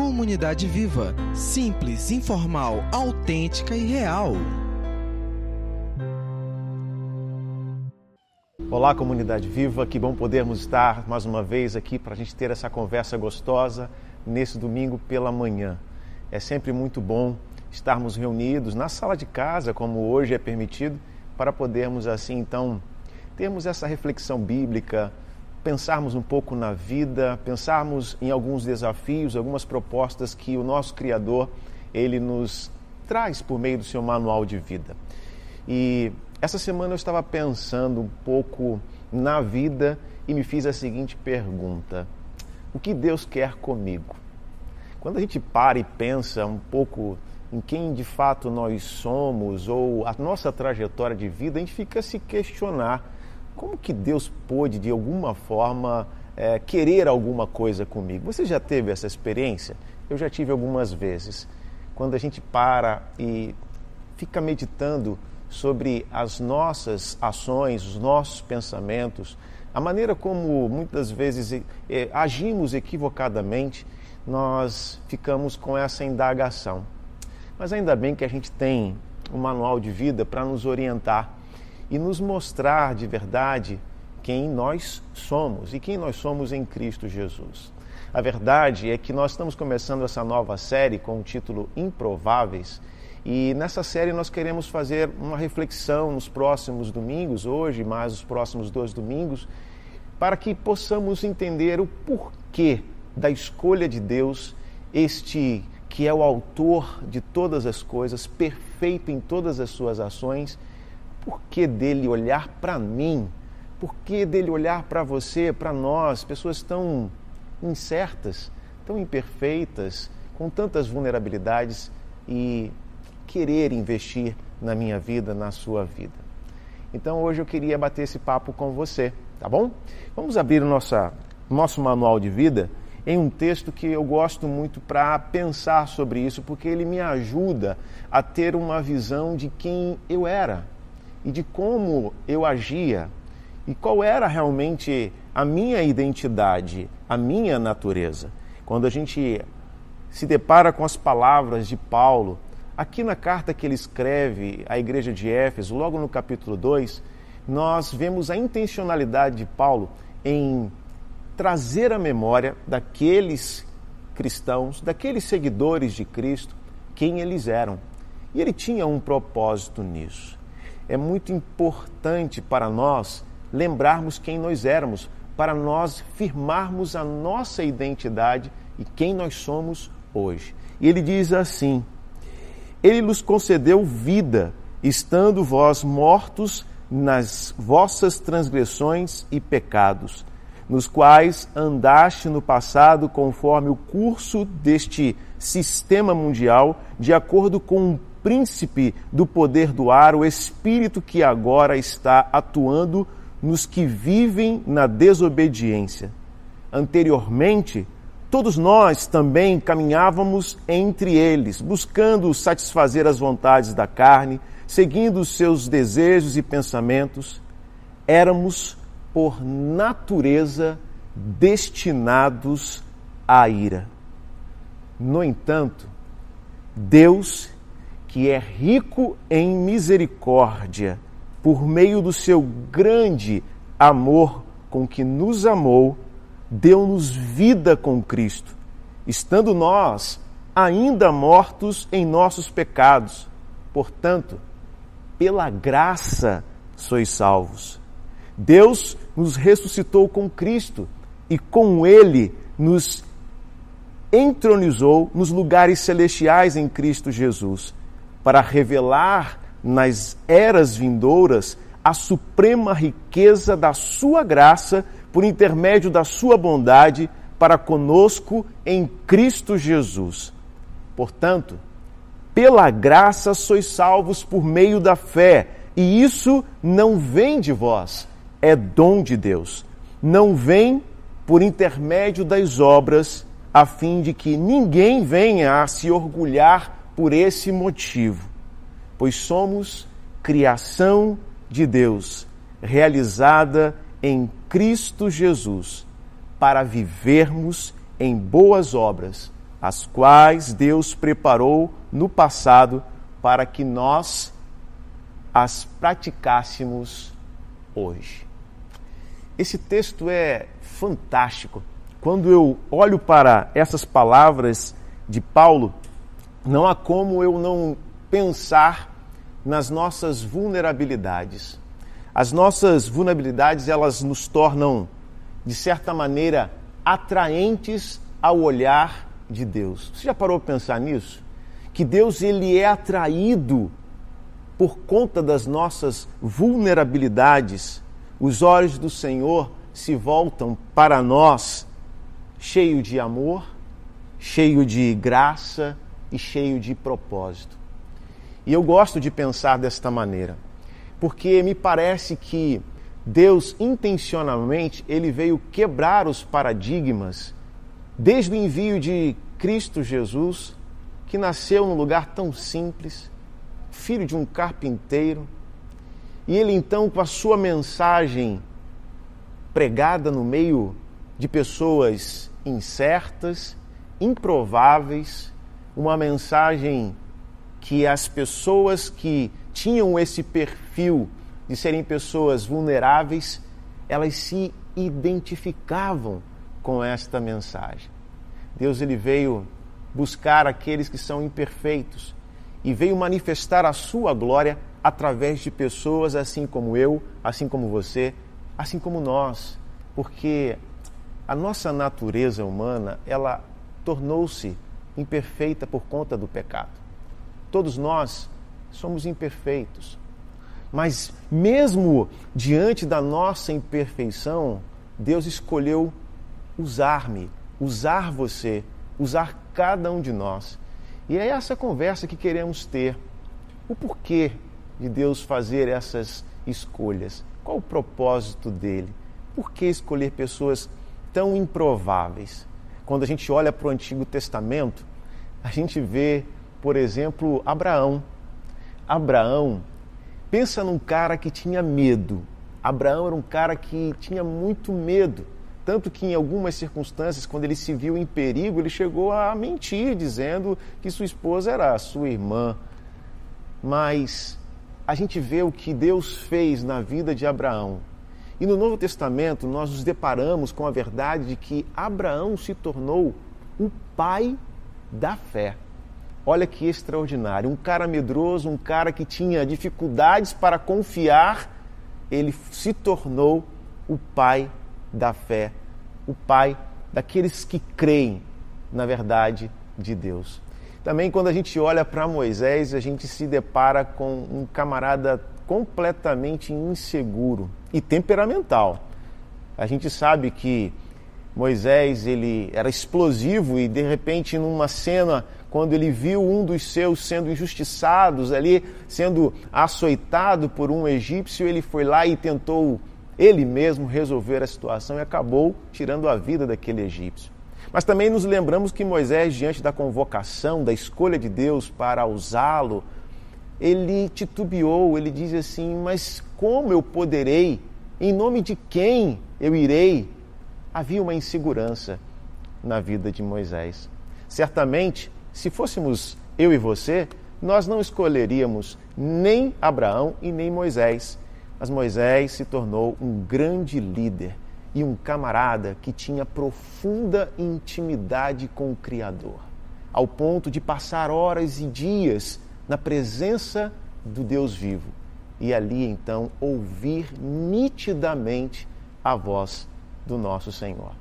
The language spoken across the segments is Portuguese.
Comunidade Viva. Simples, informal, autêntica e real. Olá, comunidade viva, que bom podermos estar mais uma vez aqui para a gente ter essa conversa gostosa nesse domingo pela manhã. É sempre muito bom estarmos reunidos na sala de casa, como hoje é permitido, para podermos assim então termos essa reflexão bíblica, pensarmos um pouco na vida, pensarmos em alguns desafios, algumas propostas que o nosso Criador ele nos traz por meio do seu manual de vida. E essa semana eu estava pensando um pouco na vida e me fiz a seguinte pergunta: O que Deus quer comigo? Quando a gente para e pensa um pouco em quem de fato nós somos ou a nossa trajetória de vida, a gente fica a se questionar como que Deus pôde, de alguma forma, é, querer alguma coisa comigo? Você já teve essa experiência? Eu já tive algumas vezes. Quando a gente para e fica meditando sobre as nossas ações, os nossos pensamentos, a maneira como muitas vezes é, agimos equivocadamente, nós ficamos com essa indagação. Mas ainda bem que a gente tem um manual de vida para nos orientar e nos mostrar de verdade quem nós somos e quem nós somos em Cristo Jesus. A verdade é que nós estamos começando essa nova série com o título Improváveis e nessa série nós queremos fazer uma reflexão nos próximos domingos, hoje mais os próximos dois domingos, para que possamos entender o porquê da escolha de Deus, este que é o autor de todas as coisas, perfeito em todas as suas ações por que dele olhar para mim? Por que dele olhar para você, para nós, pessoas tão incertas, tão imperfeitas, com tantas vulnerabilidades e querer investir na minha vida, na sua vida? Então hoje eu queria bater esse papo com você, tá bom? Vamos abrir o nosso manual de vida em um texto que eu gosto muito para pensar sobre isso, porque ele me ajuda a ter uma visão de quem eu era e de como eu agia e qual era realmente a minha identidade, a minha natureza. Quando a gente se depara com as palavras de Paulo, aqui na carta que ele escreve à igreja de Éfeso, logo no capítulo 2, nós vemos a intencionalidade de Paulo em trazer a memória daqueles cristãos, daqueles seguidores de Cristo, quem eles eram. E ele tinha um propósito nisso é muito importante para nós lembrarmos quem nós éramos, para nós firmarmos a nossa identidade e quem nós somos hoje. E ele diz assim: Ele nos concedeu vida, estando vós mortos nas vossas transgressões e pecados, nos quais andaste no passado conforme o curso deste sistema mundial, de acordo com o príncipe do poder do ar, o espírito que agora está atuando nos que vivem na desobediência. Anteriormente, todos nós também caminhávamos entre eles, buscando satisfazer as vontades da carne, seguindo os seus desejos e pensamentos. Éramos, por natureza, destinados à ira. No entanto, Deus que é rico em misericórdia, por meio do seu grande amor com que nos amou, deu-nos vida com Cristo, estando nós ainda mortos em nossos pecados. Portanto, pela graça sois salvos. Deus nos ressuscitou com Cristo e com Ele nos entronizou nos lugares celestiais em Cristo Jesus para revelar nas eras vindouras a suprema riqueza da sua graça por intermédio da sua bondade para conosco em Cristo Jesus. Portanto, pela graça sois salvos por meio da fé, e isso não vem de vós, é dom de Deus. Não vem por intermédio das obras, a fim de que ninguém venha a se orgulhar por esse motivo, pois somos criação de Deus, realizada em Cristo Jesus, para vivermos em boas obras, as quais Deus preparou no passado para que nós as praticássemos hoje. Esse texto é fantástico. Quando eu olho para essas palavras de Paulo, não há como eu não pensar nas nossas vulnerabilidades. As nossas vulnerabilidades, elas nos tornam, de certa maneira, atraentes ao olhar de Deus. Você já parou para pensar nisso? Que Deus ele é atraído por conta das nossas vulnerabilidades. Os olhos do Senhor se voltam para nós cheio de amor, cheio de graça e cheio de propósito. E eu gosto de pensar desta maneira, porque me parece que Deus intencionalmente ele veio quebrar os paradigmas desde o envio de Cristo Jesus, que nasceu num lugar tão simples, filho de um carpinteiro, e ele então com a sua mensagem pregada no meio de pessoas incertas, improváveis, uma mensagem que as pessoas que tinham esse perfil de serem pessoas vulneráveis, elas se identificavam com esta mensagem. Deus ele veio buscar aqueles que são imperfeitos e veio manifestar a sua glória através de pessoas assim como eu, assim como você, assim como nós, porque a nossa natureza humana, ela tornou-se imperfeita por conta do pecado. Todos nós somos imperfeitos. Mas mesmo diante da nossa imperfeição, Deus escolheu usar-me, usar você, usar cada um de nós. E é essa conversa que queremos ter. O porquê de Deus fazer essas escolhas? Qual o propósito dele? Por que escolher pessoas tão improváveis? Quando a gente olha para o Antigo Testamento, a gente vê, por exemplo, Abraão. Abraão, pensa num cara que tinha medo. Abraão era um cara que tinha muito medo. Tanto que, em algumas circunstâncias, quando ele se viu em perigo, ele chegou a mentir, dizendo que sua esposa era sua irmã. Mas a gente vê o que Deus fez na vida de Abraão. E no Novo Testamento, nós nos deparamos com a verdade de que Abraão se tornou o pai da fé. Olha que extraordinário. Um cara medroso, um cara que tinha dificuldades para confiar, ele se tornou o pai da fé, o pai daqueles que creem na verdade de Deus. Também quando a gente olha para Moisés, a gente se depara com um camarada completamente inseguro e temperamental. A gente sabe que Moisés ele era explosivo e de repente numa cena quando ele viu um dos seus sendo injustiçados ali, sendo açoitado por um egípcio, ele foi lá e tentou ele mesmo resolver a situação e acabou tirando a vida daquele egípcio. Mas também nos lembramos que Moisés, diante da convocação, da escolha de Deus para usá-lo, ele titubeou, ele diz assim: Mas como eu poderei? Em nome de quem eu irei? Havia uma insegurança na vida de Moisés. Certamente, se fôssemos eu e você, nós não escolheríamos nem Abraão e nem Moisés. Mas Moisés se tornou um grande líder e um camarada que tinha profunda intimidade com o Criador, ao ponto de passar horas e dias na presença do Deus vivo e ali então ouvir nitidamente a voz do nosso Senhor.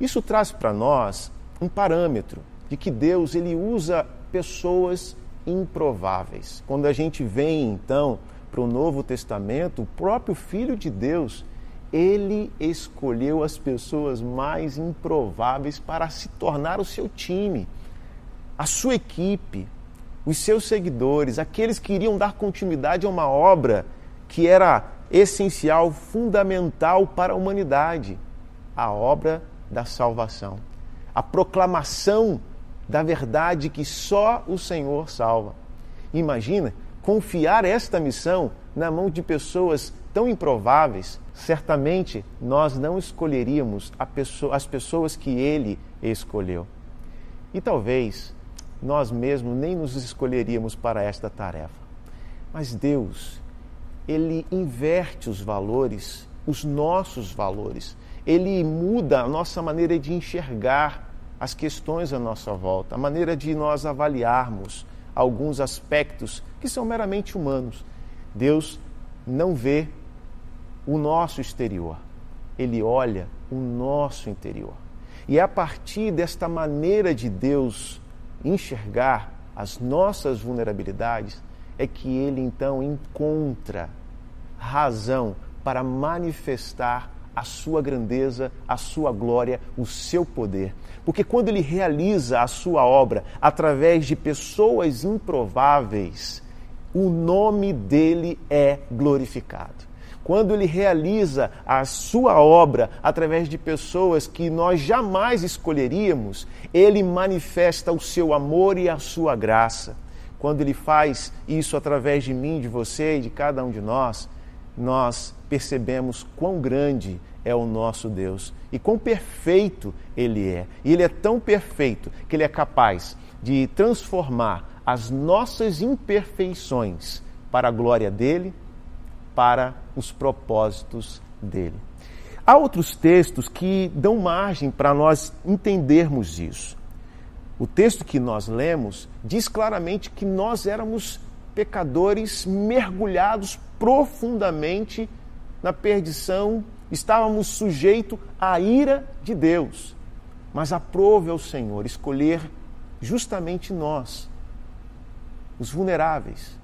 Isso traz para nós um parâmetro de que Deus ele usa pessoas improváveis. Quando a gente vem então para o Novo Testamento, o próprio Filho de Deus, ele escolheu as pessoas mais improváveis para se tornar o seu time, a sua equipe, os seus seguidores, aqueles que iriam dar continuidade a uma obra que era essencial, fundamental para a humanidade, a obra da salvação, a proclamação da verdade que só o Senhor salva. Imagina confiar esta missão na mão de pessoas tão improváveis, certamente nós não escolheríamos pessoa, as pessoas que ele escolheu. E talvez nós mesmos nem nos escolheríamos para esta tarefa. Mas Deus, Ele inverte os valores, os nossos valores. Ele muda a nossa maneira de enxergar as questões à nossa volta, a maneira de nós avaliarmos alguns aspectos que são meramente humanos. Deus não vê o nosso exterior, ele olha o nosso interior. E é a partir desta maneira de Deus enxergar as nossas vulnerabilidades é que ele então encontra razão para manifestar a sua grandeza, a sua glória, o seu poder. Porque quando ele realiza a sua obra através de pessoas improváveis, o nome dele é glorificado. Quando ele realiza a sua obra através de pessoas que nós jamais escolheríamos, ele manifesta o seu amor e a sua graça. Quando ele faz isso através de mim, de você e de cada um de nós, nós percebemos quão grande é o nosso Deus e quão perfeito Ele é. E Ele é tão perfeito que Ele é capaz de transformar as nossas imperfeições para a glória dele, para os propósitos dele. Há outros textos que dão margem para nós entendermos isso. O texto que nós lemos diz claramente que nós éramos pecadores mergulhados profundamente na perdição, estávamos sujeitos à ira de Deus. Mas aprove ao Senhor escolher justamente nós os vulneráveis,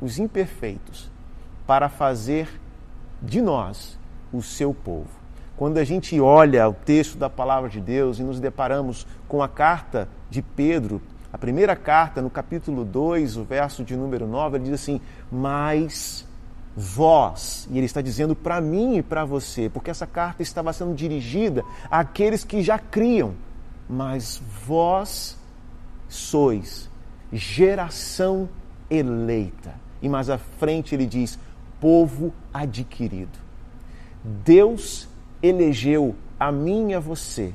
os imperfeitos, para fazer de nós o seu povo. Quando a gente olha o texto da palavra de Deus e nos deparamos com a carta de Pedro, a primeira carta, no capítulo 2, o verso de número 9, ele diz assim: Mas vós, e ele está dizendo para mim e para você, porque essa carta estava sendo dirigida àqueles que já criam, mas vós sois geração eleita. E mais à frente ele diz: povo adquirido. Deus elegeu a mim e a você.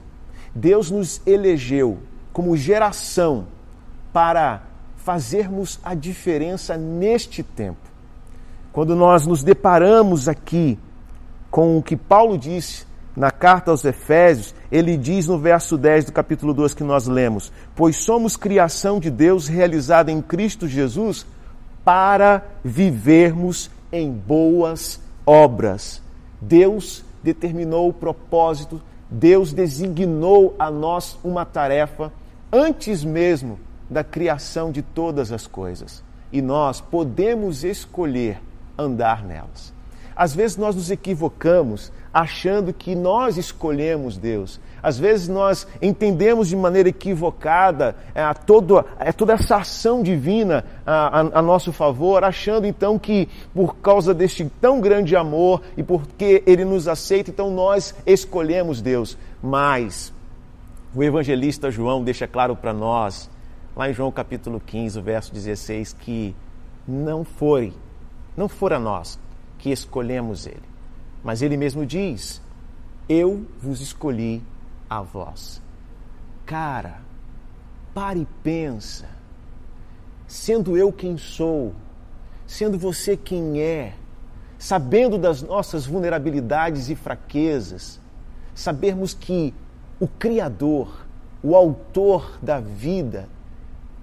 Deus nos elegeu como geração para fazermos a diferença neste tempo. Quando nós nos deparamos aqui com o que Paulo disse na carta aos Efésios, ele diz no verso 10 do capítulo 2 que nós lemos: Pois somos criação de Deus realizada em Cristo Jesus para vivermos em boas obras. Deus determinou o propósito, Deus designou a nós uma tarefa antes mesmo da criação de todas as coisas. E nós podemos escolher andar nelas. Às vezes nós nos equivocamos achando que nós escolhemos Deus. Às vezes nós entendemos de maneira equivocada é, todo, é, toda essa ação divina a, a, a, nosso favor, achando então que por causa deste tão grande amor e porque Ele nos aceita, então nós escolhemos Deus. Mas o evangelista João deixa claro para nós, lá em João capítulo 15, verso 16, que não foi, não fora nós que escolhemos Ele mas ele mesmo diz: Eu vos escolhi a vós. Cara, pare e pensa. Sendo eu quem sou, sendo você quem é, sabendo das nossas vulnerabilidades e fraquezas, sabermos que o Criador, o Autor da vida,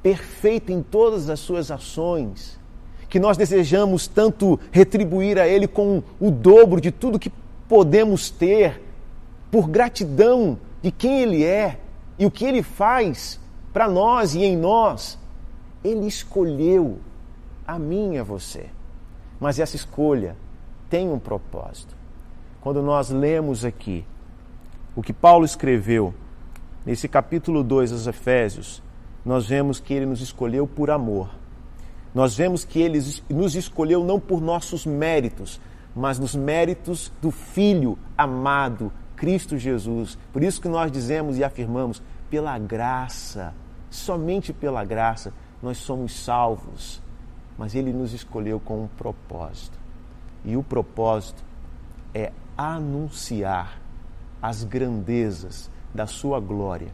perfeito em todas as suas ações, que nós desejamos tanto retribuir a Ele com o dobro de tudo que podemos ter, por gratidão de quem Ele é e o que Ele faz para nós e em nós. Ele escolheu a mim e a você. Mas essa escolha tem um propósito. Quando nós lemos aqui o que Paulo escreveu nesse capítulo 2 dos Efésios, nós vemos que ele nos escolheu por amor nós vemos que ele nos escolheu não por nossos méritos, mas nos méritos do Filho amado, Cristo Jesus. Por isso que nós dizemos e afirmamos, pela graça, somente pela graça, nós somos salvos. Mas ele nos escolheu com um propósito. E o propósito é anunciar as grandezas da sua glória,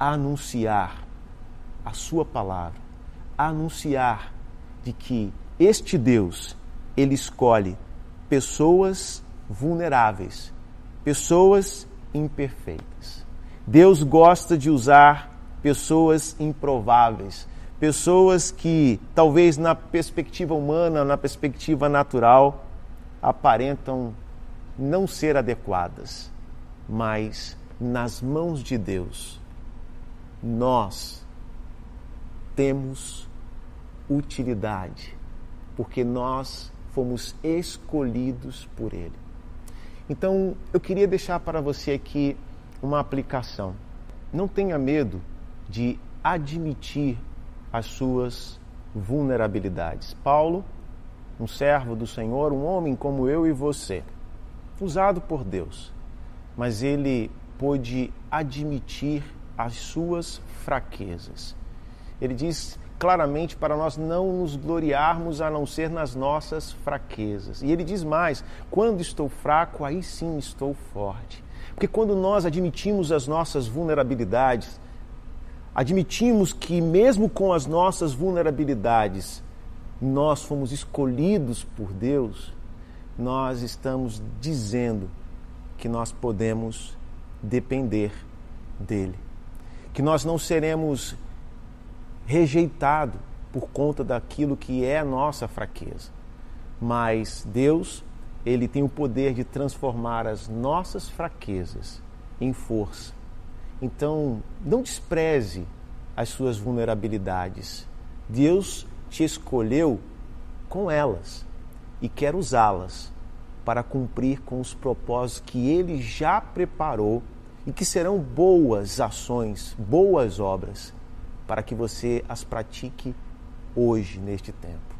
anunciar a Sua palavra, anunciar de que este Deus, Ele escolhe pessoas vulneráveis, pessoas imperfeitas. Deus gosta de usar pessoas improváveis, pessoas que talvez na perspectiva humana, na perspectiva natural, aparentam não ser adequadas, mas nas mãos de Deus, nós temos utilidade, porque nós fomos escolhidos por Ele. Então, eu queria deixar para você aqui uma aplicação. Não tenha medo de admitir as suas vulnerabilidades. Paulo, um servo do Senhor, um homem como eu e você, usado por Deus, mas ele pôde admitir as suas fraquezas. Ele diz claramente para nós não nos gloriarmos a não ser nas nossas fraquezas. E ele diz mais: quando estou fraco, aí sim estou forte. Porque quando nós admitimos as nossas vulnerabilidades, admitimos que, mesmo com as nossas vulnerabilidades, nós fomos escolhidos por Deus, nós estamos dizendo que nós podemos depender dele, que nós não seremos rejeitados por conta daquilo que é a nossa fraqueza, mas Deus, ele tem o poder de transformar as nossas fraquezas em força então, não despreze as suas vulnerabilidades. Deus te escolheu com elas e quer usá-las para cumprir com os propósitos que Ele já preparou e que serão boas ações, boas obras, para que você as pratique hoje, neste tempo.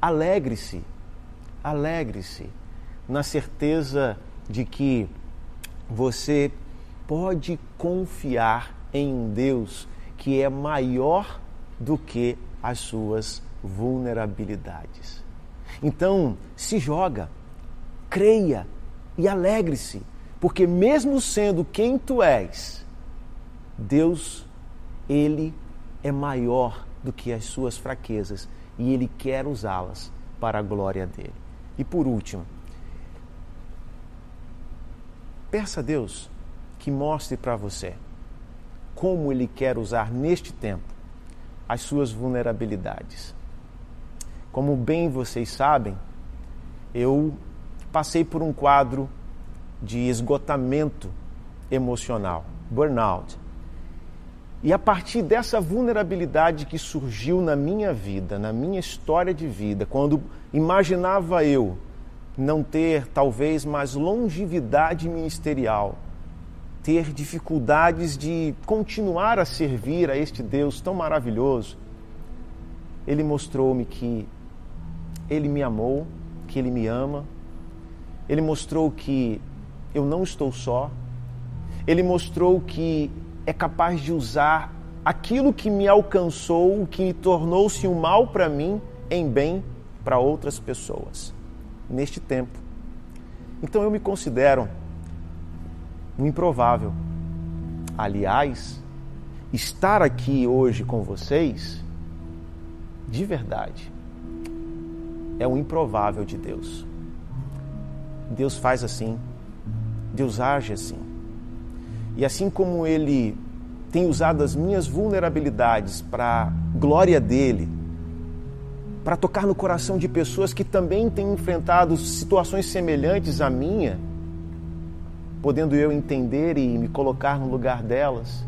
Alegre-se, alegre-se na certeza de que você pode confiar em um Deus que é maior do que as suas vulnerabilidades. Então, se joga, creia e alegre-se, porque mesmo sendo quem tu és, Deus, ele é maior do que as suas fraquezas e ele quer usá-las para a glória dele. E por último, peça a Deus que mostre para você como Ele quer usar neste tempo as suas vulnerabilidades. Como bem vocês sabem, eu passei por um quadro de esgotamento emocional, burnout. E a partir dessa vulnerabilidade que surgiu na minha vida, na minha história de vida, quando imaginava eu não ter talvez mais longevidade ministerial, ter dificuldades de continuar a servir a este Deus tão maravilhoso, ele mostrou-me que ele me amou, que ele me ama, ele mostrou que eu não estou só, ele mostrou que é capaz de usar aquilo que me alcançou, que tornou-se um mal para mim, em bem para outras pessoas, neste tempo. Então eu me considero um improvável. Aliás, estar aqui hoje com vocês, de verdade, é um improvável de Deus. Deus faz assim, Deus age assim. E assim como Ele tem usado as minhas vulnerabilidades para glória dele, para tocar no coração de pessoas que também têm enfrentado situações semelhantes à minha, podendo eu entender e me colocar no lugar delas,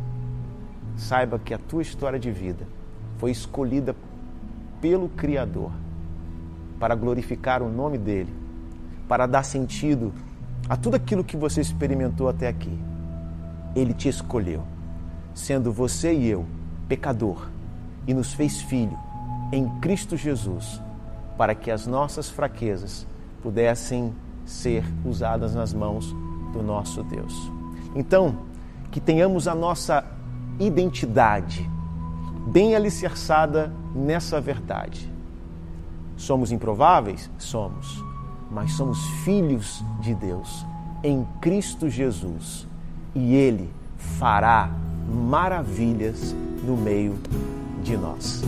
saiba que a tua história de vida foi escolhida pelo Criador para glorificar o nome dele, para dar sentido a tudo aquilo que você experimentou até aqui. Ele te escolheu, sendo você e eu pecador, e nos fez filho em Cristo Jesus, para que as nossas fraquezas pudessem ser usadas nas mãos do nosso Deus. Então, que tenhamos a nossa identidade bem alicerçada nessa verdade. Somos improváveis? Somos, mas somos filhos de Deus em Cristo Jesus e Ele fará maravilhas no meio de nós.